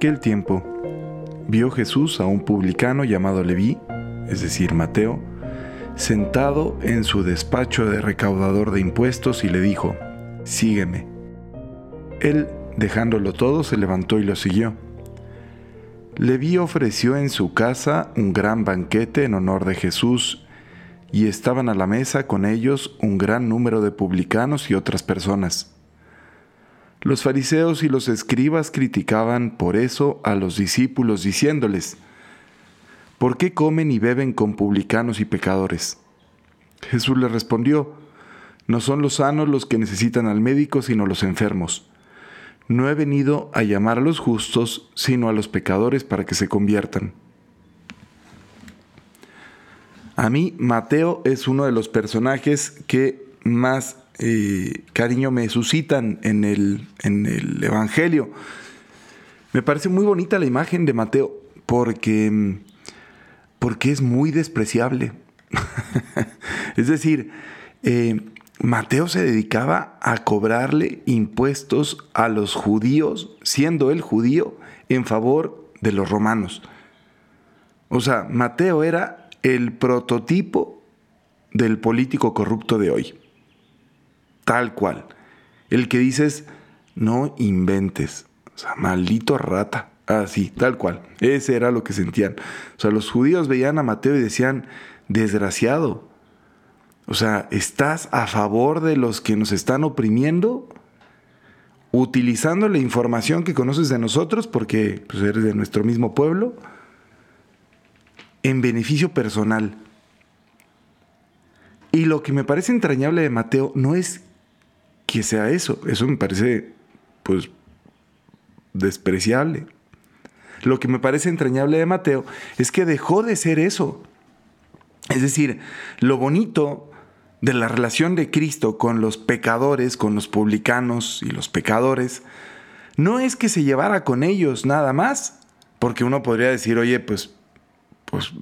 Aquel tiempo, vio Jesús a un publicano llamado Leví, es decir, Mateo, sentado en su despacho de recaudador de impuestos y le dijo, Sígueme. Él, dejándolo todo, se levantó y lo siguió. Leví ofreció en su casa un gran banquete en honor de Jesús y estaban a la mesa con ellos un gran número de publicanos y otras personas. Los fariseos y los escribas criticaban por eso a los discípulos diciéndoles, ¿por qué comen y beben con publicanos y pecadores? Jesús les respondió, no son los sanos los que necesitan al médico, sino los enfermos. No he venido a llamar a los justos, sino a los pecadores para que se conviertan. A mí, Mateo es uno de los personajes que más eh, cariño me suscitan en el, en el Evangelio. Me parece muy bonita la imagen de Mateo porque, porque es muy despreciable. es decir, eh, Mateo se dedicaba a cobrarle impuestos a los judíos, siendo él judío, en favor de los romanos. O sea, Mateo era el prototipo del político corrupto de hoy. Tal cual. El que dices, no inventes. O sea, maldito rata. Así, tal cual. Ese era lo que sentían. O sea, los judíos veían a Mateo y decían, desgraciado. O sea, ¿estás a favor de los que nos están oprimiendo? Utilizando la información que conoces de nosotros, porque pues, eres de nuestro mismo pueblo en beneficio personal. Y lo que me parece entrañable de Mateo no es que sea eso, eso me parece pues despreciable. Lo que me parece entrañable de Mateo es que dejó de ser eso. Es decir, lo bonito de la relación de Cristo con los pecadores, con los publicanos y los pecadores, no es que se llevara con ellos nada más, porque uno podría decir, oye, pues pues,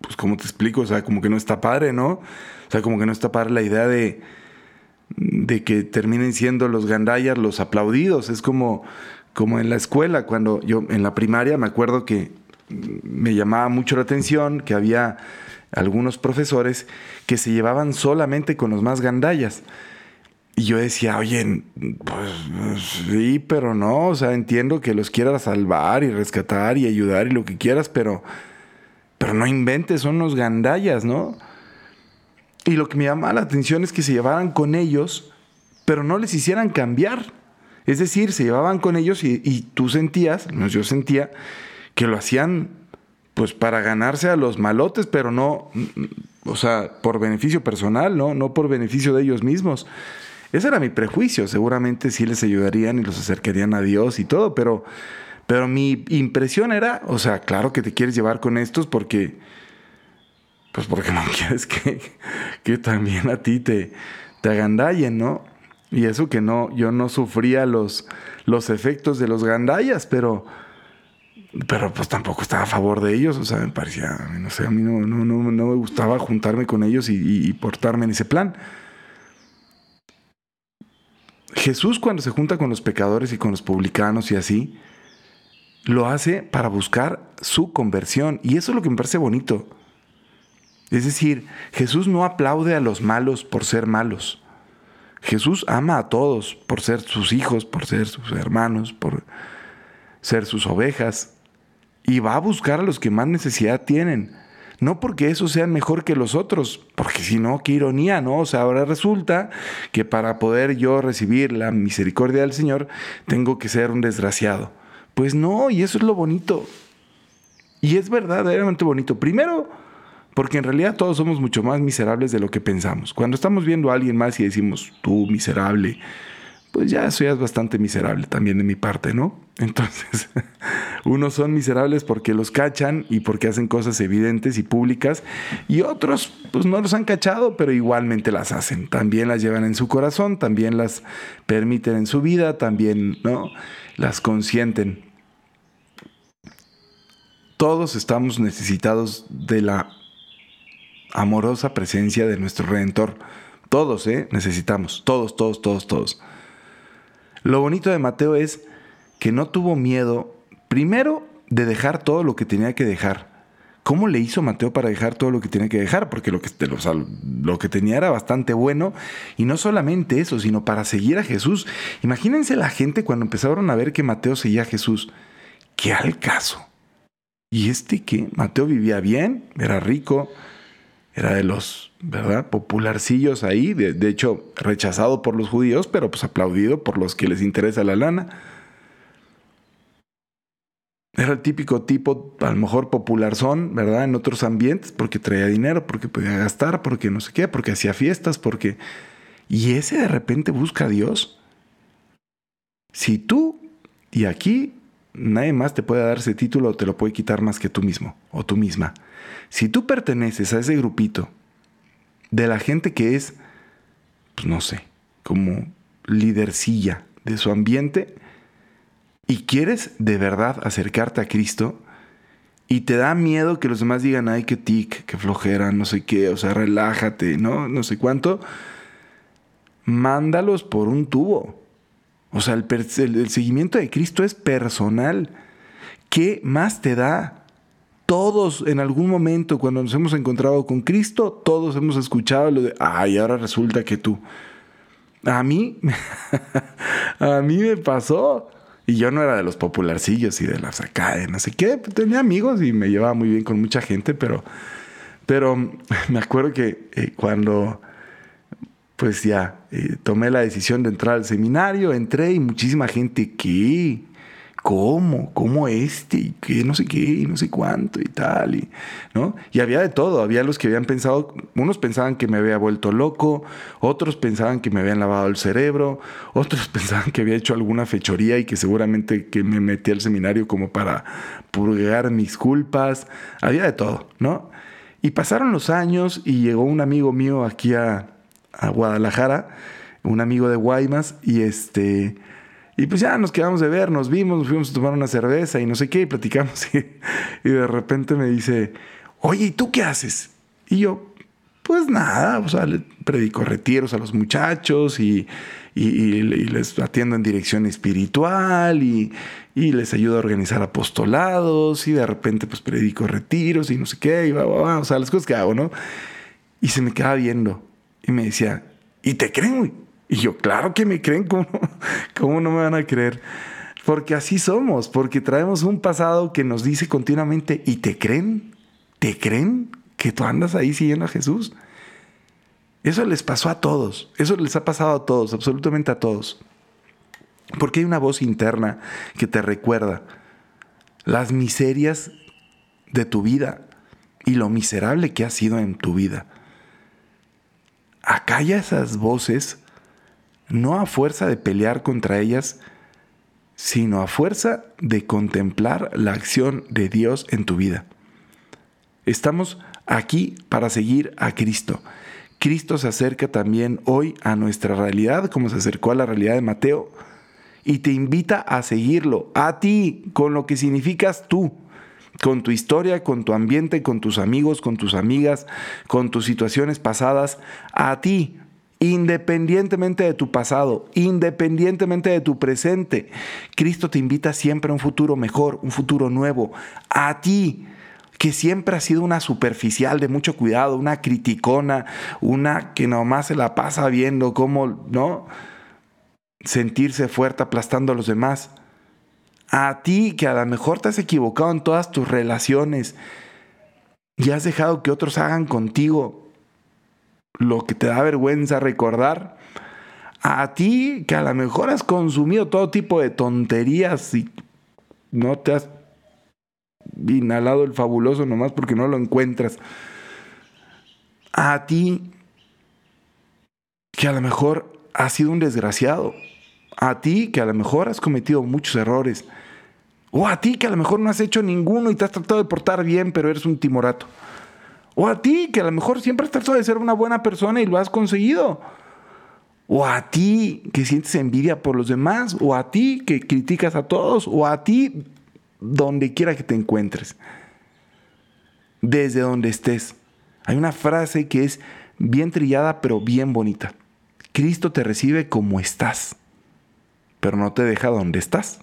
pues, ¿cómo te explico? O sea, como que no está padre, ¿no? O sea, como que no está padre la idea de, de que terminen siendo los gandayas los aplaudidos. Es como, como en la escuela, cuando yo en la primaria me acuerdo que me llamaba mucho la atención que había algunos profesores que se llevaban solamente con los más gandayas. Y yo decía, oye, pues sí, pero no, o sea, entiendo que los quieras salvar y rescatar y ayudar y lo que quieras, pero pero no inventes, son unos gandallas, ¿no? Y lo que me llama la atención es que se llevaran con ellos, pero no les hicieran cambiar. Es decir, se llevaban con ellos y, tú sentías, yo sentía, que lo hacían pues para ganarse a los malotes, pero no, o sea, por beneficio personal, ¿no? No por beneficio de ellos mismos. Ese era mi prejuicio. Seguramente sí les ayudarían y los acercarían a Dios y todo, pero pero mi impresión era, o sea, claro que te quieres llevar con estos porque, pues porque no quieres que, que también a ti te, te agandallen, ¿no? Y eso que no, yo no sufría los, los efectos de los gandallas, pero, pero pues tampoco estaba a favor de ellos, o sea, me parecía, no sé, a mí no, no, no, me gustaba juntarme con ellos y portarme en ese plan. Jesús cuando se junta con los pecadores y con los publicanos y así, lo hace para buscar su conversión. Y eso es lo que me parece bonito. Es decir, Jesús no aplaude a los malos por ser malos. Jesús ama a todos por ser sus hijos, por ser sus hermanos, por ser sus ovejas. Y va a buscar a los que más necesidad tienen. No porque esos sean mejor que los otros, porque si no, qué ironía, ¿no? O sea, ahora resulta que para poder yo recibir la misericordia del Señor, tengo que ser un desgraciado. Pues no, y eso es lo bonito. Y es verdaderamente bonito. Primero, porque en realidad todos somos mucho más miserables de lo que pensamos. Cuando estamos viendo a alguien más y decimos, tú miserable, pues ya eso ya es bastante miserable también de mi parte, ¿no? Entonces, unos son miserables porque los cachan y porque hacen cosas evidentes y públicas, y otros, pues no los han cachado, pero igualmente las hacen. También las llevan en su corazón, también las permiten en su vida, también, ¿no? Las consienten. Todos estamos necesitados de la amorosa presencia de nuestro Redentor. Todos, ¿eh? Necesitamos. Todos, todos, todos, todos. Lo bonito de Mateo es que no tuvo miedo, primero, de dejar todo lo que tenía que dejar. ¿Cómo le hizo Mateo para dejar todo lo que tenía que dejar? Porque lo que, lo que tenía era bastante bueno. Y no solamente eso, sino para seguir a Jesús. Imagínense la gente cuando empezaron a ver que Mateo seguía a Jesús. ¿Qué al caso? ¿Y este qué? Mateo vivía bien, era rico, era de los, ¿verdad? Popularcillos ahí, de, de, hecho rechazado por los judíos, pero pues aplaudido por los que les interesa la lana. Era el típico tipo, a lo mejor popular son, ¿verdad? En otros ambientes, porque traía dinero, porque podía gastar, porque no sé qué, porque hacía fiestas, porque... Y ese de repente busca a Dios. Si tú, y aquí nadie más te puede dar ese título o te lo puede quitar más que tú mismo o tú misma. Si tú perteneces a ese grupito de la gente que es, pues no sé, como lidercilla de su ambiente y quieres de verdad acercarte a Cristo y te da miedo que los demás digan, ay, qué tic, qué flojera, no sé qué, o sea, relájate, ¿no? No sé cuánto, mándalos por un tubo. O sea, el, seguimiento de Cristo es personal. ¿Qué más te da? Todos en algún momento cuando nos hemos encontrado con Cristo, todos hemos escuchado lo de, ay, ahora resulta que tú. A mí, a mí me pasó. Y yo no era de los popularcillos y de las acá, no sé qué. Tenía amigos y me llevaba muy bien con mucha gente, pero, pero me acuerdo que eh, cuando pues ya eh, tomé la decisión de entrar al seminario, entré y muchísima gente, ¿qué? ¿Cómo? ¿Cómo este? ¿Y qué? No sé qué, y no sé cuánto y tal, y, ¿no? Y había de todo, había los que habían pensado, unos pensaban que me había vuelto loco, otros pensaban que me habían lavado el cerebro, otros pensaban que había hecho alguna fechoría y que seguramente que me metí al seminario como para purgar mis culpas, había de todo, ¿no? Y pasaron los años y llegó un amigo mío aquí a, a Guadalajara, un amigo de Guaymas, y este. Y pues ya nos quedamos de ver, nos vimos, nos fuimos a tomar una cerveza y no sé qué, y platicamos. Y, de repente me dice, oye, ¿y tú qué haces? Y yo, pues nada, o sea, predico retiros a los muchachos y, y, les atiendo en dirección espiritual y, les ayudo a organizar apostolados y de repente pues predico retiros y no sé qué, y va, va, va, o sea, las cosas que hago, ¿no? Y se me queda viendo y me decía, ¿y te creen, Y yo, claro que me creen, ¿cómo, ¿cómo no me van a creer? Porque así somos, porque traemos un pasado que nos dice continuamente, ¿y te creen? ¿Te creen que tú andas ahí siguiendo a Jesús? Eso les pasó a todos, eso les ha pasado a todos, absolutamente a todos. Porque hay una voz interna que te recuerda las miserias de tu vida y lo miserable que has sido en tu vida acalla esas voces no a fuerza de pelear contra ellas, sino a fuerza de contemplar la acción de Dios en tu vida. Estamos aquí para seguir a Cristo. Cristo se acerca también hoy a nuestra realidad, como se acercó a la realidad de Mateo, y te invita a seguirlo, a ti, con lo que significas tú con tu historia, con tu ambiente, con tus amigos, con tus amigas, con tus situaciones pasadas, a ti, independientemente de tu pasado, independientemente de tu presente. Cristo te invita siempre a un futuro mejor, un futuro nuevo, a ti que siempre ha sido una superficial de mucho cuidado, una criticona, una que nomás se la pasa viendo cómo, ¿no? Sentirse fuerte aplastando a los demás a ti que a lo mejor te has equivocado en todas tus relaciones y has dejado que otros hagan contigo lo que te da vergüenza recordar. A ti que a lo mejor has consumido todo tipo de tonterías y no te has inhalado el fabuloso nomás porque no lo encuentras. A ti que a lo mejor has sido un desgraciado. A ti que a lo mejor has cometido muchos errores. O a ti que a lo mejor no has hecho ninguno y te has tratado de portar bien, pero eres un timorato. O a ti que a lo mejor siempre has tratado de ser una buena persona y lo has conseguido. O a ti que sientes envidia por los demás. O a ti que criticas a todos. O a ti donde quiera que te encuentres. Desde donde estés. Hay una frase que es bien trillada pero bien bonita. Cristo te recibe como estás, pero no te deja donde estás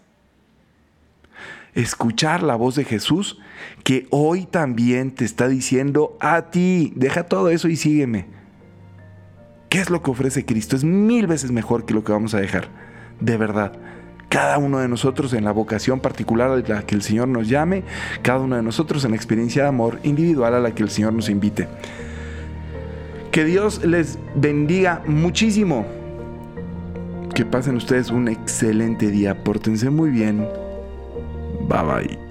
escuchar la voz de Jesús que hoy también te está diciendo a ti, deja todo eso y sígueme. ¿Qué es lo que ofrece Cristo? Es mil veces mejor que lo que vamos a dejar, de verdad. Cada uno de nosotros en la vocación particular a la que el Señor nos llame, cada uno de nosotros en la experiencia de amor individual a la que el Señor nos invite. Que Dios les bendiga muchísimo. Que pasen ustedes un excelente día. Pórtense muy bien. Bye bye.